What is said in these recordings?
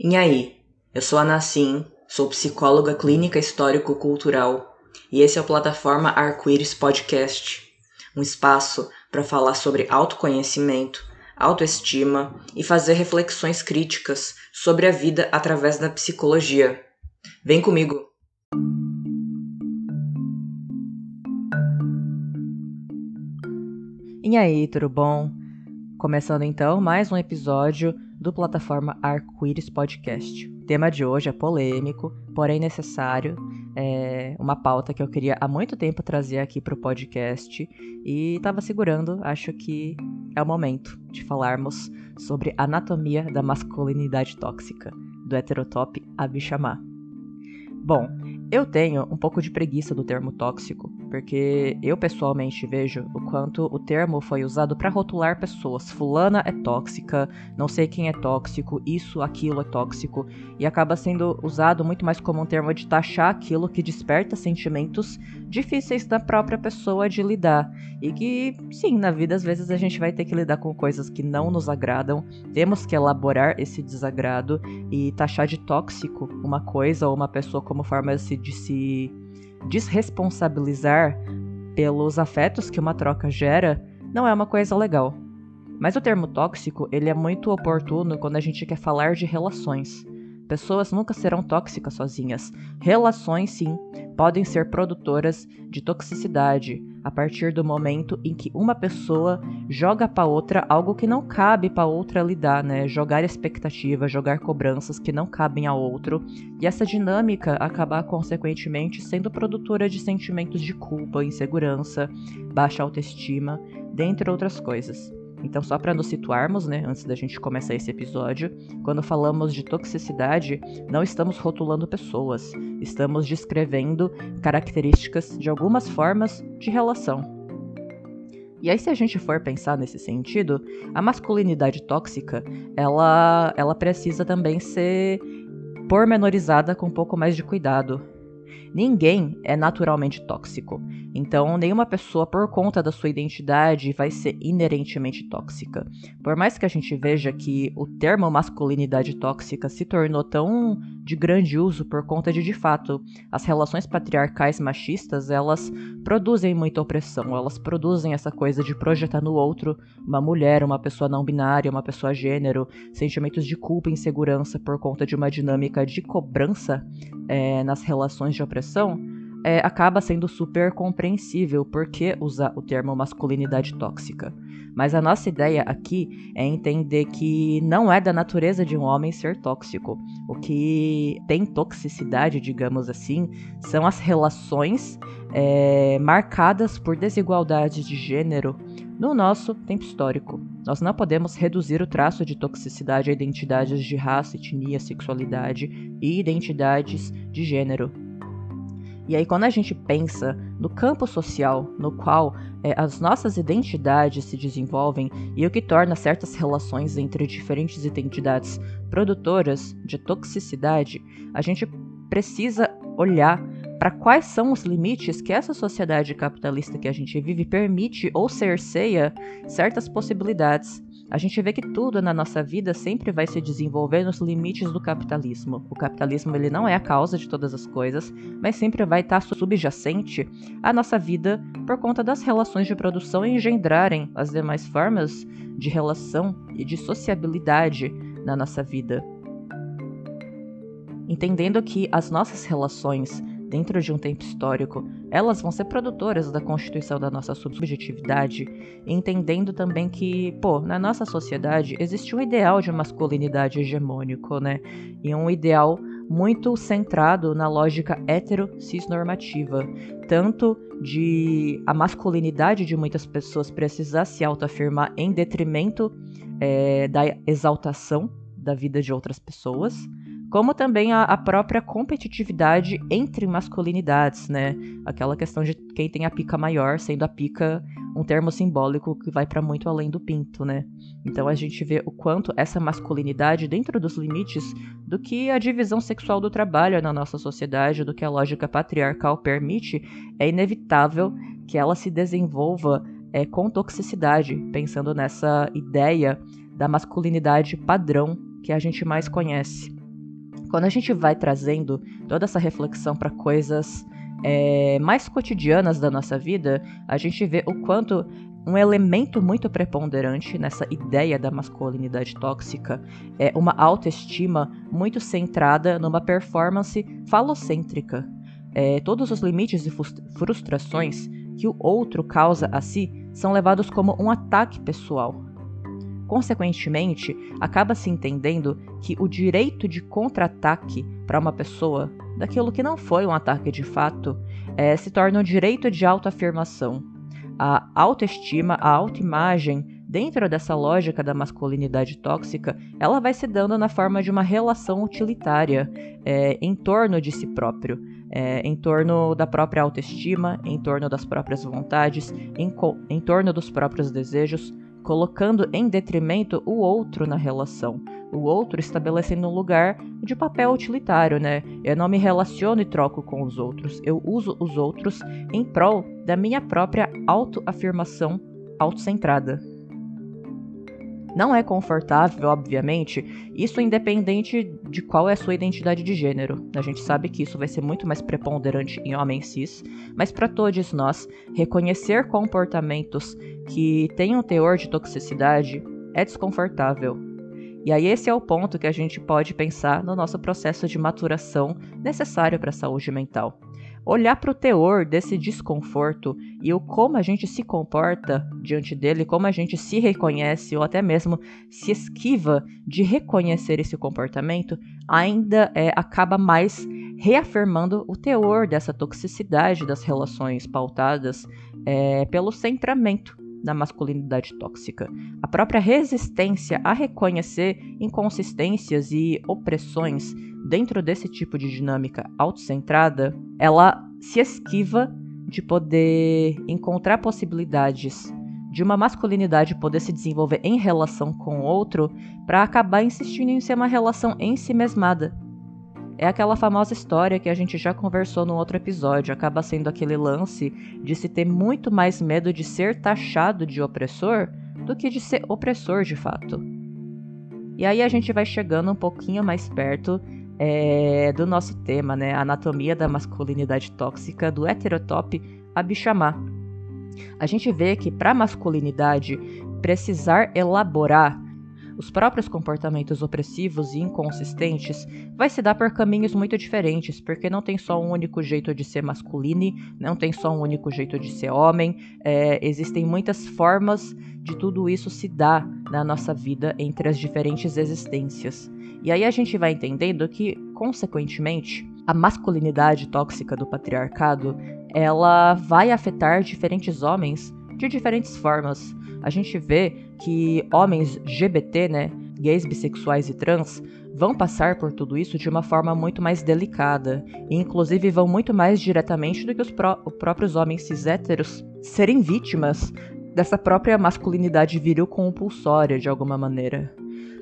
E aí, eu sou a Nassim, sou psicóloga clínica histórico-cultural e esse é o Plataforma Arco-Íris Podcast, um espaço para falar sobre autoconhecimento, autoestima e fazer reflexões críticas sobre a vida através da psicologia. Vem comigo! E aí, tudo bom? Começando então mais um episódio do plataforma Arco-Íris Podcast. O tema de hoje é polêmico, porém necessário. É uma pauta que eu queria há muito tempo trazer aqui para o podcast e estava segurando. Acho que é o momento de falarmos sobre anatomia da masculinidade tóxica, do heterotop Abishamar. Bom, eu tenho um pouco de preguiça do termo tóxico, porque eu pessoalmente vejo o quanto o termo foi usado para rotular pessoas. Fulana é tóxica, não sei quem é tóxico, isso, aquilo é tóxico, e acaba sendo usado muito mais como um termo de taxar aquilo que desperta sentimentos difíceis da própria pessoa de lidar. E que, sim, na vida às vezes a gente vai ter que lidar com coisas que não nos agradam, temos que elaborar esse desagrado e taxar de tóxico uma coisa ou uma pessoa como forma de se desresponsabilizar pelos afetos que uma troca gera não é uma coisa legal. Mas o termo tóxico, ele é muito oportuno quando a gente quer falar de relações. Pessoas nunca serão tóxicas sozinhas. Relações, sim, podem ser produtoras de toxicidade a partir do momento em que uma pessoa joga para outra algo que não cabe para outra lidar, né? Jogar expectativas, jogar cobranças que não cabem ao outro, e essa dinâmica acabar consequentemente sendo produtora de sentimentos de culpa, insegurança, baixa autoestima, dentre outras coisas. Então, só para nos situarmos, né, antes da gente começar esse episódio, quando falamos de toxicidade, não estamos rotulando pessoas, estamos descrevendo características de algumas formas de relação. E aí, se a gente for pensar nesse sentido, a masculinidade tóxica, ela, ela precisa também ser pormenorizada com um pouco mais de cuidado, Ninguém é naturalmente tóxico, então nenhuma pessoa, por conta da sua identidade, vai ser inerentemente tóxica. Por mais que a gente veja que o termo masculinidade tóxica se tornou tão de grande uso por conta de, de fato, as relações patriarcais machistas, elas produzem muita opressão, elas produzem essa coisa de projetar no outro uma mulher, uma pessoa não binária, uma pessoa gênero, sentimentos de culpa e insegurança por conta de uma dinâmica de cobrança é, nas relações de opressão, é, acaba sendo super compreensível por que usar o termo masculinidade tóxica. Mas a nossa ideia aqui é entender que não é da natureza de um homem ser tóxico. O que tem toxicidade, digamos assim, são as relações é, marcadas por desigualdades de gênero no nosso tempo histórico. Nós não podemos reduzir o traço de toxicidade a identidades de raça, etnia, sexualidade e identidades de gênero. E aí, quando a gente pensa no campo social no qual é, as nossas identidades se desenvolvem e o que torna certas relações entre diferentes identidades produtoras de toxicidade, a gente precisa olhar para quais são os limites que essa sociedade capitalista que a gente vive permite ou cerceia certas possibilidades. A gente vê que tudo na nossa vida sempre vai se desenvolver nos limites do capitalismo. O capitalismo ele não é a causa de todas as coisas, mas sempre vai estar subjacente à nossa vida por conta das relações de produção engendrarem as demais formas de relação e de sociabilidade na nossa vida. Entendendo que as nossas relações dentro de um tempo histórico, elas vão ser produtoras da constituição da nossa subjetividade, entendendo também que, pô, na nossa sociedade existe um ideal de masculinidade hegemônico, né? E um ideal muito centrado na lógica hetero-cisnormativa, tanto de a masculinidade de muitas pessoas precisar se autoafirmar em detrimento é, da exaltação da vida de outras pessoas, como também a, a, própria competitividade entre masculinidades, né? Aquela questão de quem tem a pica maior, sendo a pica um termo simbólico que vai para muito além do pinto, né? Então a gente vê o quanto essa masculinidade, dentro dos limites do que a divisão sexual do trabalho na nossa sociedade, do que a lógica patriarcal permite, é inevitável que ela se desenvolva é, com toxicidade, pensando nessa ideia da masculinidade padrão que a gente mais conhece. Quando a gente vai trazendo toda essa reflexão para coisas é, mais cotidianas da nossa vida, a gente vê o quanto um elemento muito preponderante nessa ideia da masculinidade tóxica é uma autoestima muito centrada numa performance falocêntrica. É, todos os limites e frustrações que o outro causa a si são levados como um ataque pessoal. Consequentemente, acaba se entendendo que o direito de contra-ataque para uma pessoa, daquilo que não foi um ataque de fato, é, se torna um direito de autoafirmação. A autoestima, a autoimagem, dentro dessa lógica da masculinidade tóxica, ela vai se dando na forma de uma relação utilitária é, em torno de si próprio, é, em torno da própria autoestima, em torno das próprias vontades, em, em torno dos próprios desejos, colocando em detrimento o outro na relação o outro estabelecendo um lugar de papel utilitário, né? Eu não me relaciono e troco com os outros, eu uso os outros em prol da minha própria autoafirmação autocentrada. Não é confortável, obviamente, isso independente de qual é a sua identidade de gênero. A gente sabe que isso vai ser muito mais preponderante em homens cis, mas para todos nós, reconhecer comportamentos que têm um teor de toxicidade é desconfortável, e aí esse é o ponto que a gente pode pensar no nosso processo de maturação necessário para a saúde mental. Olhar para o teor desse desconforto e o como a gente se comporta diante dele, como a gente se reconhece ou até mesmo se esquiva de reconhecer esse comportamento, ainda é, acaba mais reafirmando o teor dessa toxicidade das relações pautadas é, pelo centramento da masculinidade tóxica. A própria resistência a reconhecer inconsistências e opressões dentro desse tipo de dinâmica autocentrada, ela se esquiva de poder encontrar possibilidades de uma masculinidade poder se desenvolver em relação com o outro para acabar insistindo em ser uma relação em si mesmada é aquela famosa história que a gente já conversou no outro episódio. Acaba sendo aquele lance de se ter muito mais medo de ser taxado de opressor do que de ser opressor de fato. E aí a gente vai chegando um pouquinho mais perto é, do nosso tema, né? Anatomia da masculinidade tóxica do heterotop Abishamá. A gente vê que para masculinidade precisar elaborar os próprios comportamentos opressivos e inconsistentes vai se dar por caminhos muito diferentes, porque não tem só um único jeito de ser masculino, não tem só um único jeito de ser homem, é, existem muitas formas de tudo isso se dar na nossa vida entre as diferentes existências. E aí a gente vai entendendo que, consequentemente, a masculinidade tóxica do patriarcado, ela vai afetar diferentes homens de diferentes formas a gente vê que homens GBT, né, gays, bissexuais e trans, vão passar por tudo isso de uma forma muito mais delicada, e inclusive vão muito mais diretamente do que os, pró os próprios homens cis héteros serem vítimas dessa própria masculinidade viril compulsória de alguma maneira.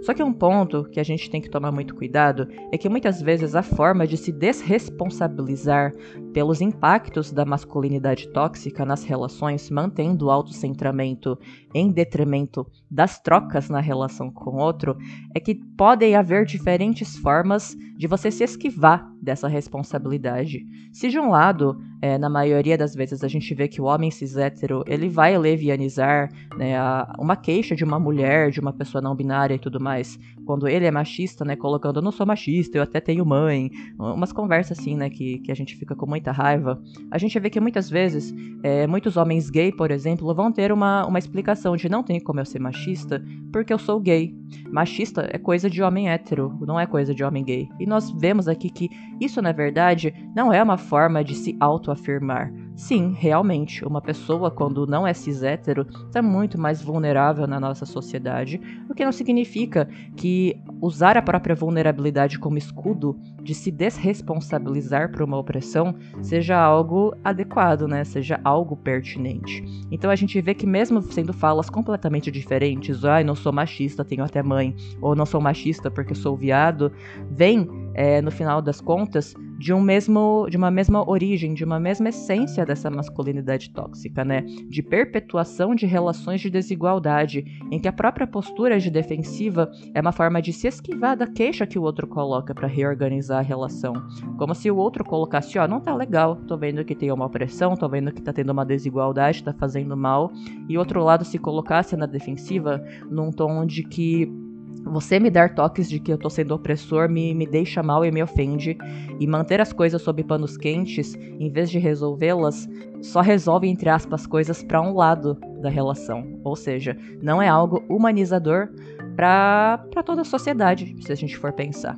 Só que um ponto que a gente tem que tomar muito cuidado é que muitas vezes a forma de se desresponsabilizar pelos impactos da masculinidade tóxica nas relações, mantendo o autocentramento em detrimento das trocas na relação com outro, é que podem haver diferentes formas de você se esquivar dessa responsabilidade. Se de um lado, é, na maioria das vezes a gente vê que o homem cis hétero, ele vai levianizar né, a, uma queixa de uma mulher, de uma pessoa não binária e tudo mais, quando ele é machista, né, colocando eu não sou machista, eu até tenho mãe, umas conversas assim, né, que, que a gente fica com muita raiva. A gente vê que muitas vezes, é, muitos homens gay, por exemplo, vão ter uma, uma explicação de não tem como eu ser machista, porque eu sou gay. Machista é coisa de homem hétero, não é coisa de homem gay. E nós vemos aqui que isso, na verdade, não é uma forma de se autoafirmar. Sim, realmente, uma pessoa, quando não é cis hétero, está muito mais vulnerável na nossa sociedade, o que não significa que usar a própria vulnerabilidade como escudo de se desresponsabilizar por uma opressão seja algo adequado, né? Seja algo pertinente. Então a gente vê que mesmo sendo falas completamente diferentes, ai, ah, não sou machista, tenho até mãe, ou não sou machista porque sou viado, vem é, no final das contas de um mesmo de uma mesma origem, de uma mesma essência dessa masculinidade tóxica, né? De perpetuação de relações de desigualdade, em que a própria postura de defensiva é uma forma de se esquivar da queixa que o outro coloca para reorganizar a relação, como se o outro colocasse, ó, oh, não tá legal, tô vendo que tem uma opressão, tô vendo que tá tendo uma desigualdade, tá fazendo mal, e outro lado se colocasse na defensiva num tom de que você me dar toques de que eu tô sendo opressor me, me deixa mal e me ofende, e manter as coisas sob panos quentes, em vez de resolvê-las, só resolve, entre aspas, coisas para um lado da relação. Ou seja, não é algo humanizador para toda a sociedade, se a gente for pensar.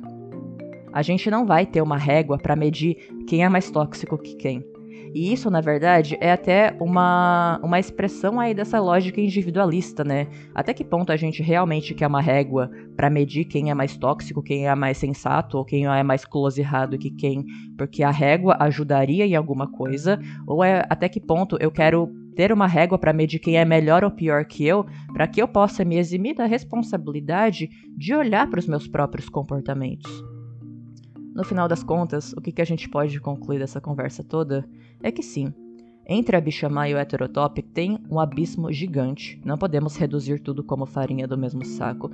A gente não vai ter uma régua para medir quem é mais tóxico que quem. E isso, na verdade, é até uma, uma expressão aí dessa lógica individualista, né? Até que ponto a gente realmente quer uma régua para medir quem é mais tóxico, quem é mais sensato ou quem é mais close errado que quem, porque a régua ajudaria em alguma coisa, ou é até que ponto eu quero ter uma régua para medir quem é melhor ou pior que eu, para que eu possa me eximir da responsabilidade de olhar para os meus próprios comportamentos. No final das contas, o que, que a gente pode concluir dessa conversa toda é que sim, entre a bichamar e o heterotop tem um abismo gigante. Não podemos reduzir tudo como farinha do mesmo saco.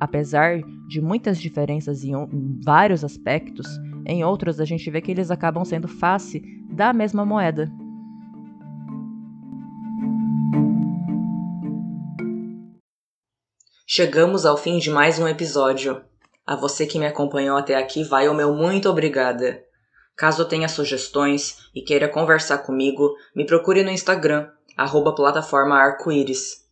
Apesar de muitas diferenças em, em vários aspectos, em outros a gente vê que eles acabam sendo face da mesma moeda. Chegamos ao fim de mais um episódio. A você que me acompanhou até aqui, vai o meu muito obrigada. Caso tenha sugestões e queira conversar comigo, me procure no Instagram, arroba plataforma arco-íris.